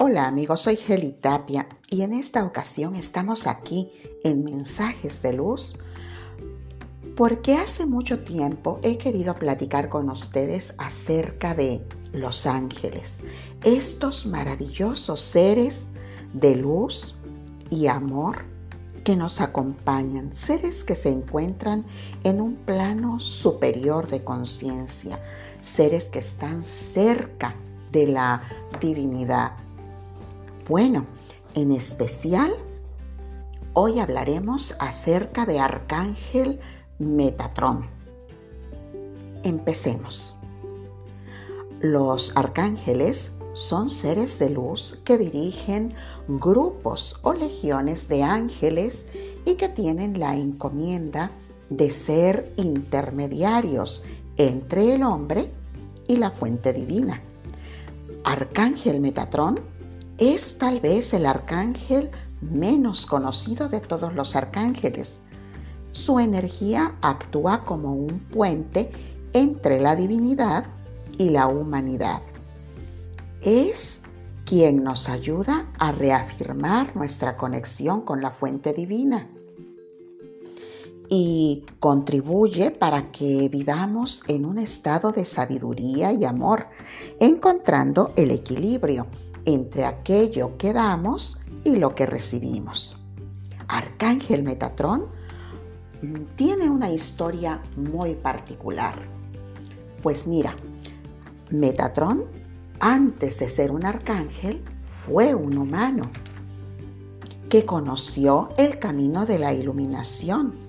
Hola amigos, soy Geli Tapia y en esta ocasión estamos aquí en Mensajes de Luz porque hace mucho tiempo he querido platicar con ustedes acerca de los ángeles, estos maravillosos seres de luz y amor que nos acompañan, seres que se encuentran en un plano superior de conciencia, seres que están cerca de la divinidad. Bueno, en especial, hoy hablaremos acerca de Arcángel Metatrón. Empecemos. Los arcángeles son seres de luz que dirigen grupos o legiones de ángeles y que tienen la encomienda de ser intermediarios entre el hombre y la fuente divina. Arcángel Metatrón es tal vez el arcángel menos conocido de todos los arcángeles. Su energía actúa como un puente entre la divinidad y la humanidad. Es quien nos ayuda a reafirmar nuestra conexión con la fuente divina y contribuye para que vivamos en un estado de sabiduría y amor, encontrando el equilibrio entre aquello que damos y lo que recibimos. Arcángel Metatrón mm, tiene una historia muy particular. Pues mira, Metatrón, antes de ser un arcángel, fue un humano que conoció el camino de la iluminación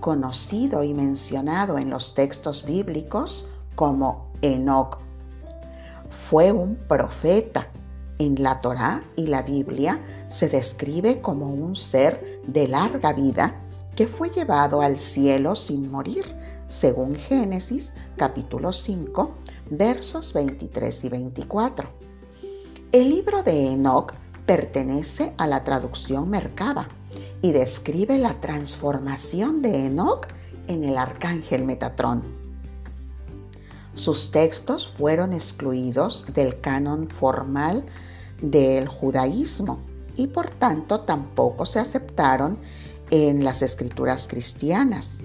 conocido y mencionado en los textos bíblicos como Enoch. Fue un profeta. En la Torá y la Biblia se describe como un ser de larga vida que fue llevado al cielo sin morir, según Génesis capítulo 5, versos 23 y 24. El libro de Enoch pertenece a la traducción Merkaba y describe la transformación de Enoch en el arcángel Metatrón. Sus textos fueron excluidos del canon formal del judaísmo y por tanto tampoco se aceptaron en las escrituras cristianas.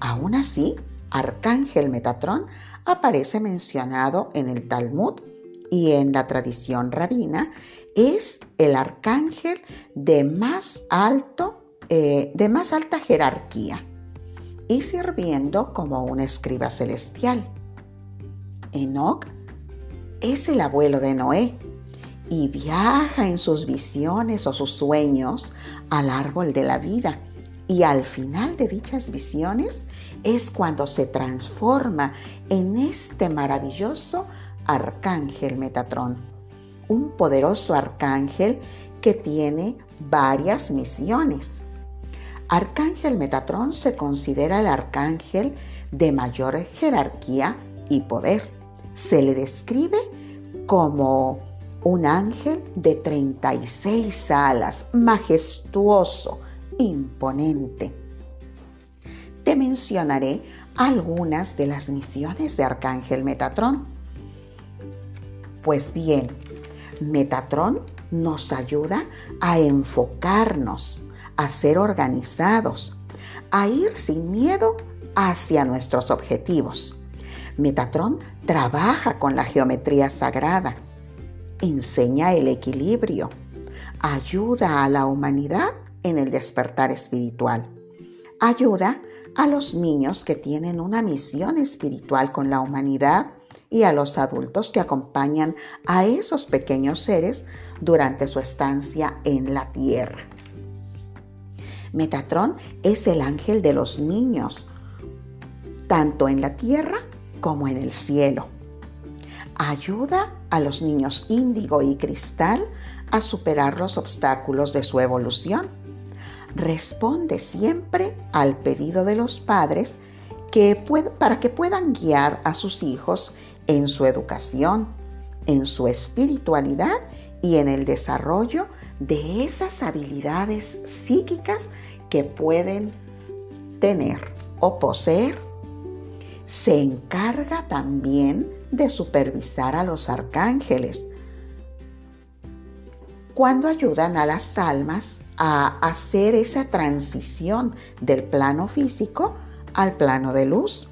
Aún así, Arcángel Metatrón aparece mencionado en el Talmud y en la tradición rabina es el arcángel de más alto eh, de más alta jerarquía y sirviendo como un escriba celestial. Enoch es el abuelo de Noé y viaja en sus visiones o sus sueños al árbol de la vida. Y al final de dichas visiones es cuando se transforma en este maravilloso arcángel Metatrón, un poderoso arcángel que tiene varias misiones. Arcángel Metatrón se considera el arcángel de mayor jerarquía y poder. Se le describe como un ángel de 36 alas, majestuoso, imponente. Te mencionaré algunas de las misiones de Arcángel Metatrón. Pues bien, Metatrón nos ayuda a enfocarnos a ser organizados, a ir sin miedo hacia nuestros objetivos. Metatron trabaja con la geometría sagrada, enseña el equilibrio, ayuda a la humanidad en el despertar espiritual, ayuda a los niños que tienen una misión espiritual con la humanidad y a los adultos que acompañan a esos pequeños seres durante su estancia en la tierra. Metatrón es el ángel de los niños, tanto en la tierra como en el cielo. Ayuda a los niños índigo y cristal a superar los obstáculos de su evolución. Responde siempre al pedido de los padres que para que puedan guiar a sus hijos en su educación, en su espiritualidad y en el desarrollo de esas habilidades psíquicas que pueden tener o poseer. Se encarga también de supervisar a los arcángeles, cuando ayudan a las almas a hacer esa transición del plano físico al plano de luz.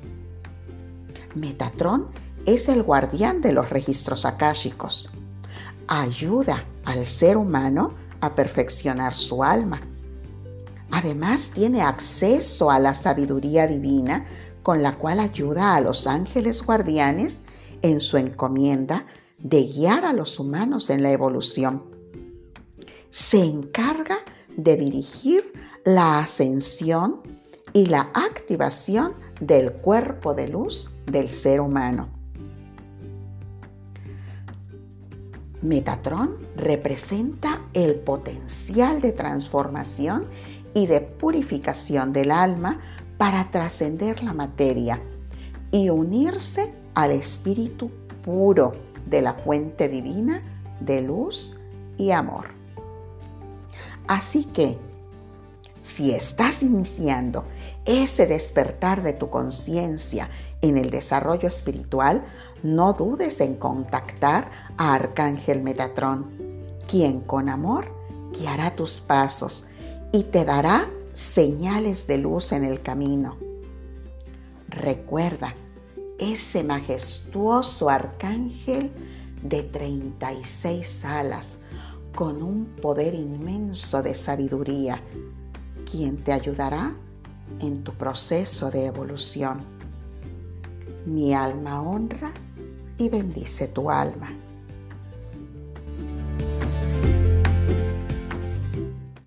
Metatron es el guardián de los registros akáshicos. Ayuda al ser humano a perfeccionar su alma. Además tiene acceso a la sabiduría divina con la cual ayuda a los ángeles guardianes en su encomienda de guiar a los humanos en la evolución. Se encarga de dirigir la ascensión y la activación del cuerpo de luz del ser humano. Metatron representa el potencial de transformación y de purificación del alma para trascender la materia y unirse al espíritu puro de la fuente divina de luz y amor. Así que, si estás iniciando ese despertar de tu conciencia en el desarrollo espiritual, no dudes en contactar a Arcángel Metatrón, quien con amor guiará tus pasos y te dará señales de luz en el camino. Recuerda ese majestuoso arcángel de 36 alas con un poder inmenso de sabiduría, quien te ayudará en tu proceso de evolución. Mi alma honra y bendice tu alma.